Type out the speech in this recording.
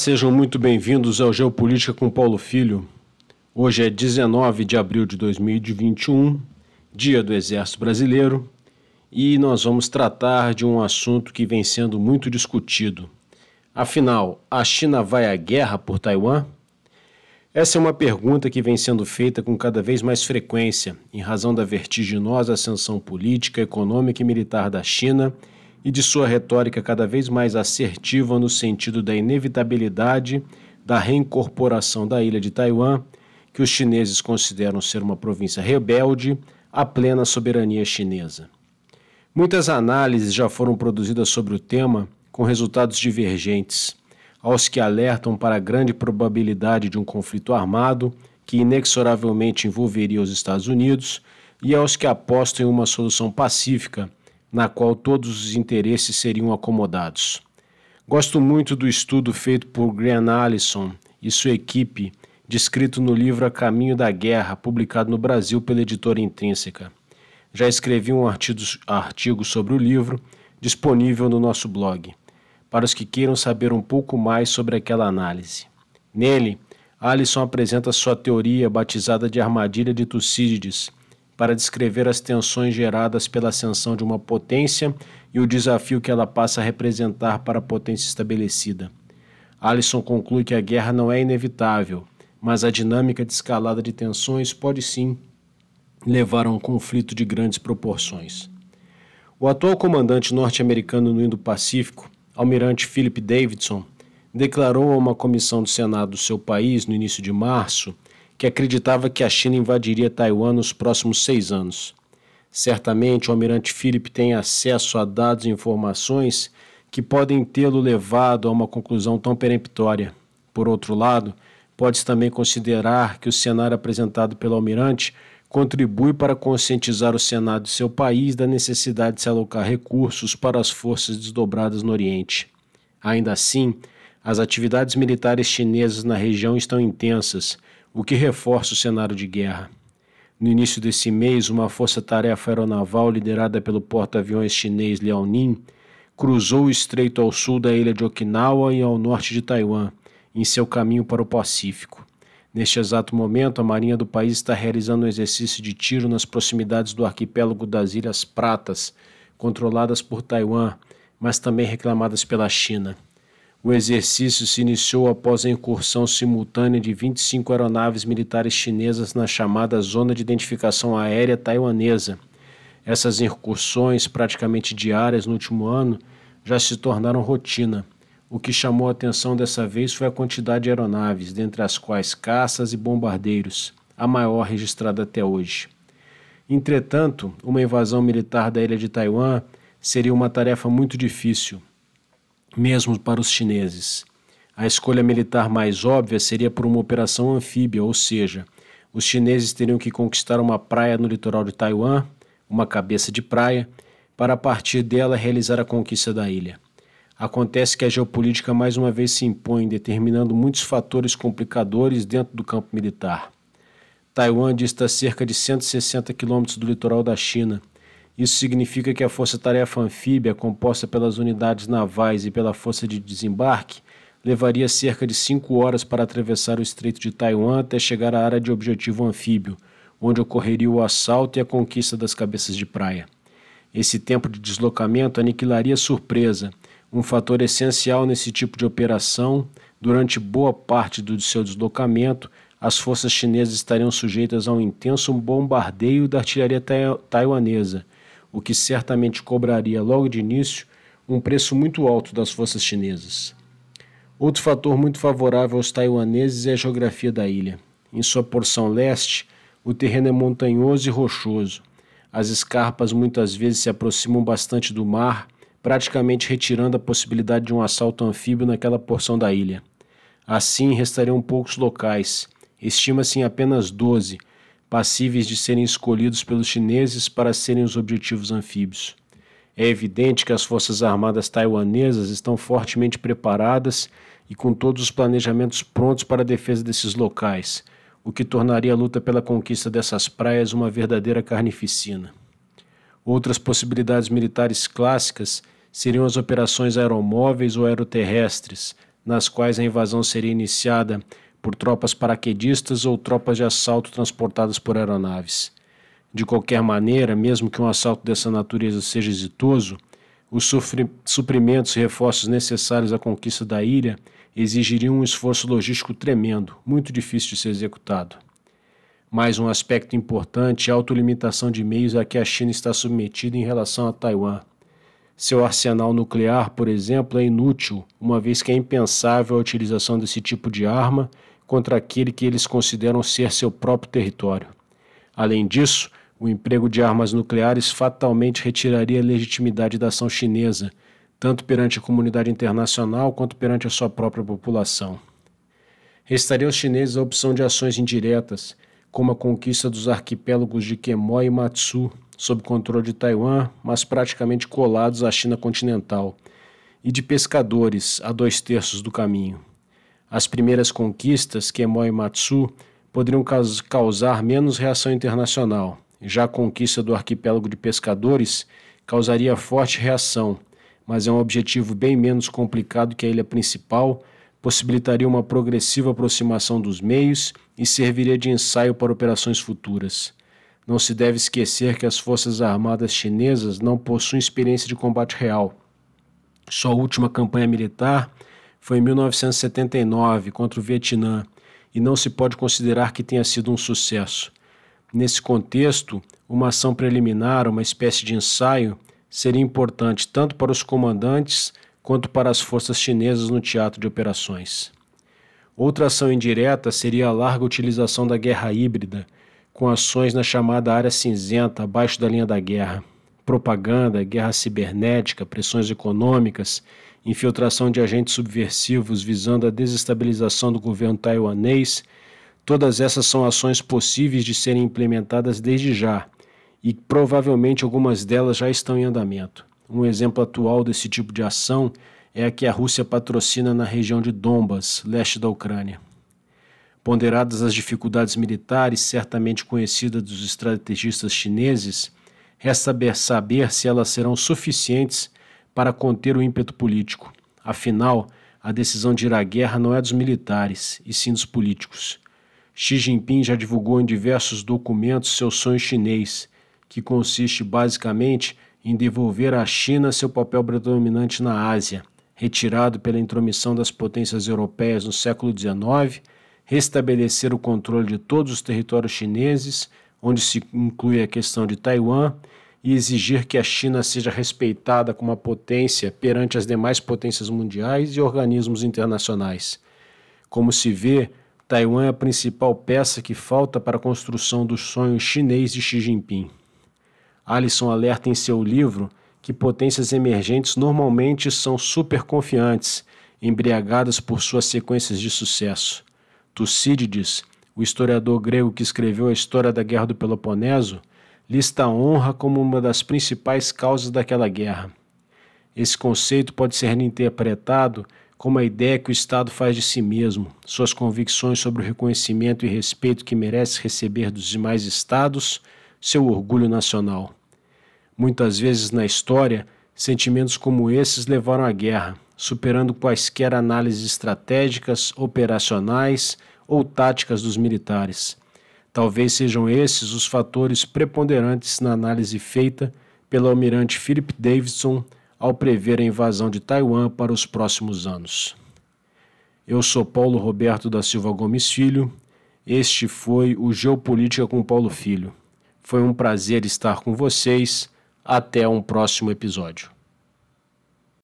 sejam muito bem-vindos ao Geopolítica com Paulo Filho. Hoje é 19 de abril de 2021, dia do Exército Brasileiro, e nós vamos tratar de um assunto que vem sendo muito discutido. Afinal, a China vai à guerra por Taiwan? Essa é uma pergunta que vem sendo feita com cada vez mais frequência, em razão da vertiginosa ascensão política, econômica e militar da China e de sua retórica cada vez mais assertiva no sentido da inevitabilidade da reincorporação da ilha de Taiwan, que os chineses consideram ser uma província rebelde à plena soberania chinesa. Muitas análises já foram produzidas sobre o tema com resultados divergentes, aos que alertam para a grande probabilidade de um conflito armado que inexoravelmente envolveria os Estados Unidos e aos que apostam em uma solução pacífica na qual todos os interesses seriam acomodados. Gosto muito do estudo feito por Graham Allison e sua equipe, descrito no livro A Caminho da Guerra, publicado no Brasil pela editora Intrínseca. Já escrevi um artigo sobre o livro, disponível no nosso blog, para os que queiram saber um pouco mais sobre aquela análise. Nele, Allison apresenta sua teoria batizada de armadilha de Tucídides, para descrever as tensões geradas pela ascensão de uma potência e o desafio que ela passa a representar para a potência estabelecida. Allison conclui que a guerra não é inevitável, mas a dinâmica de escalada de tensões pode sim levar a um conflito de grandes proporções. O atual comandante norte-americano no Indo-Pacífico, almirante Philip Davidson, declarou a uma comissão do Senado do seu país no início de março que acreditava que a China invadiria Taiwan nos próximos seis anos. Certamente o almirante Philip tem acesso a dados e informações que podem tê-lo levado a uma conclusão tão peremptória. Por outro lado, pode-se também considerar que o cenário apresentado pelo almirante contribui para conscientizar o Senado de seu país da necessidade de se alocar recursos para as forças desdobradas no Oriente. Ainda assim, as atividades militares chinesas na região estão intensas o que reforça o cenário de guerra. No início desse mês, uma força-tarefa aeronaval liderada pelo porta-aviões chinês Liaoning cruzou o estreito ao sul da ilha de Okinawa e ao norte de Taiwan, em seu caminho para o Pacífico. Neste exato momento, a Marinha do país está realizando um exercício de tiro nas proximidades do arquipélago das Ilhas Pratas, controladas por Taiwan, mas também reclamadas pela China. O exercício se iniciou após a incursão simultânea de 25 aeronaves militares chinesas na chamada Zona de Identificação Aérea Taiwanesa. Essas incursões, praticamente diárias no último ano, já se tornaram rotina. O que chamou a atenção dessa vez foi a quantidade de aeronaves, dentre as quais caças e bombardeiros, a maior registrada até hoje. Entretanto, uma invasão militar da ilha de Taiwan seria uma tarefa muito difícil mesmo para os chineses. A escolha militar mais óbvia seria por uma operação anfíbia, ou seja, os chineses teriam que conquistar uma praia no litoral de Taiwan, uma cabeça de praia, para a partir dela realizar a conquista da ilha. Acontece que a geopolítica mais uma vez se impõe, determinando muitos fatores complicadores dentro do campo militar. Taiwan dista cerca de 160 quilômetros do litoral da China isso significa que a Força-Tarefa Anfíbia, composta pelas unidades navais e pela Força de Desembarque, levaria cerca de cinco horas para atravessar o Estreito de Taiwan até chegar à área de objetivo anfíbio, onde ocorreria o assalto e a conquista das cabeças de praia. Esse tempo de deslocamento aniquilaria a surpresa, um fator essencial nesse tipo de operação. Durante boa parte do seu deslocamento, as forças chinesas estariam sujeitas a um intenso bombardeio da artilharia taiwanesa o que certamente cobraria logo de início um preço muito alto das forças chinesas. Outro fator muito favorável aos taiwaneses é a geografia da ilha. Em sua porção leste, o terreno é montanhoso e rochoso. As escarpas muitas vezes se aproximam bastante do mar, praticamente retirando a possibilidade de um assalto anfíbio naquela porção da ilha. Assim, restariam poucos locais, estima-se em apenas 12, passíveis de serem escolhidos pelos chineses para serem os objetivos anfíbios. É evidente que as Forças Armadas taiwanesas estão fortemente preparadas e com todos os planejamentos prontos para a defesa desses locais, o que tornaria a luta pela conquista dessas praias uma verdadeira carnificina. Outras possibilidades militares clássicas seriam as operações aeromóveis ou aeroterrestres, nas quais a invasão seria iniciada por tropas paraquedistas ou tropas de assalto transportadas por aeronaves. De qualquer maneira, mesmo que um assalto dessa natureza seja exitoso, os suprimentos e reforços necessários à conquista da ilha exigiriam um esforço logístico tremendo, muito difícil de ser executado. Mais um aspecto importante é a autolimitação de meios a que a China está submetida em relação a Taiwan. Seu arsenal nuclear, por exemplo, é inútil, uma vez que é impensável a utilização desse tipo de arma contra aquele que eles consideram ser seu próprio território. Além disso, o emprego de armas nucleares fatalmente retiraria a legitimidade da ação chinesa, tanto perante a comunidade internacional quanto perante a sua própria população. Restaria aos chineses a opção de ações indiretas, como a conquista dos arquipélagos de Quemoy e Matsu, sob controle de Taiwan, mas praticamente colados à China continental, e de pescadores a dois terços do caminho. As primeiras conquistas, Quemoy e Matsu, poderiam causar menos reação internacional. Já a conquista do arquipélago de pescadores causaria forte reação, mas é um objetivo bem menos complicado que a ilha principal, possibilitaria uma progressiva aproximação dos meios e serviria de ensaio para operações futuras. Não se deve esquecer que as Forças Armadas chinesas não possuem experiência de combate real. Sua última campanha militar foi em 1979 contra o Vietnã e não se pode considerar que tenha sido um sucesso. Nesse contexto, uma ação preliminar, uma espécie de ensaio, seria importante tanto para os comandantes quanto para as forças chinesas no teatro de operações. Outra ação indireta seria a larga utilização da guerra híbrida, com ações na chamada área cinzenta, abaixo da linha da guerra. Propaganda, guerra cibernética, pressões econômicas, infiltração de agentes subversivos visando a desestabilização do governo taiwanês, todas essas são ações possíveis de serem implementadas desde já, e provavelmente algumas delas já estão em andamento. Um exemplo atual desse tipo de ação é a que a Rússia patrocina na região de Donbas, leste da Ucrânia. Ponderadas as dificuldades militares certamente conhecidas dos estrategistas chineses, resta saber se elas serão suficientes para conter o ímpeto político. Afinal, a decisão de ir à guerra não é dos militares, e sim dos políticos. Xi Jinping já divulgou em diversos documentos seu sonho chinês, que consiste basicamente em devolver à China seu papel predominante na Ásia, retirado pela intromissão das potências europeias no século XIX, restabelecer o controle de todos os territórios chineses, onde se inclui a questão de Taiwan, e exigir que a China seja respeitada como uma potência perante as demais potências mundiais e organismos internacionais. Como se vê, Taiwan é a principal peça que falta para a construção do sonho chinês de Xi Jinping. Alisson alerta em seu livro que potências emergentes normalmente são superconfiantes, embriagadas por suas sequências de sucesso. Tucídides, o historiador grego que escreveu a história da Guerra do Peloponeso, lista a honra como uma das principais causas daquela guerra. Esse conceito pode ser interpretado como a ideia que o Estado faz de si mesmo, suas convicções sobre o reconhecimento e respeito que merece receber dos demais Estados, seu orgulho nacional. Muitas vezes na história, sentimentos como esses levaram à guerra, superando quaisquer análises estratégicas, operacionais ou táticas dos militares. Talvez sejam esses os fatores preponderantes na análise feita pelo almirante Philip Davidson ao prever a invasão de Taiwan para os próximos anos. Eu sou Paulo Roberto da Silva Gomes Filho. Este foi o Geopolítica com Paulo Filho. Foi um prazer estar com vocês. Até um próximo episódio.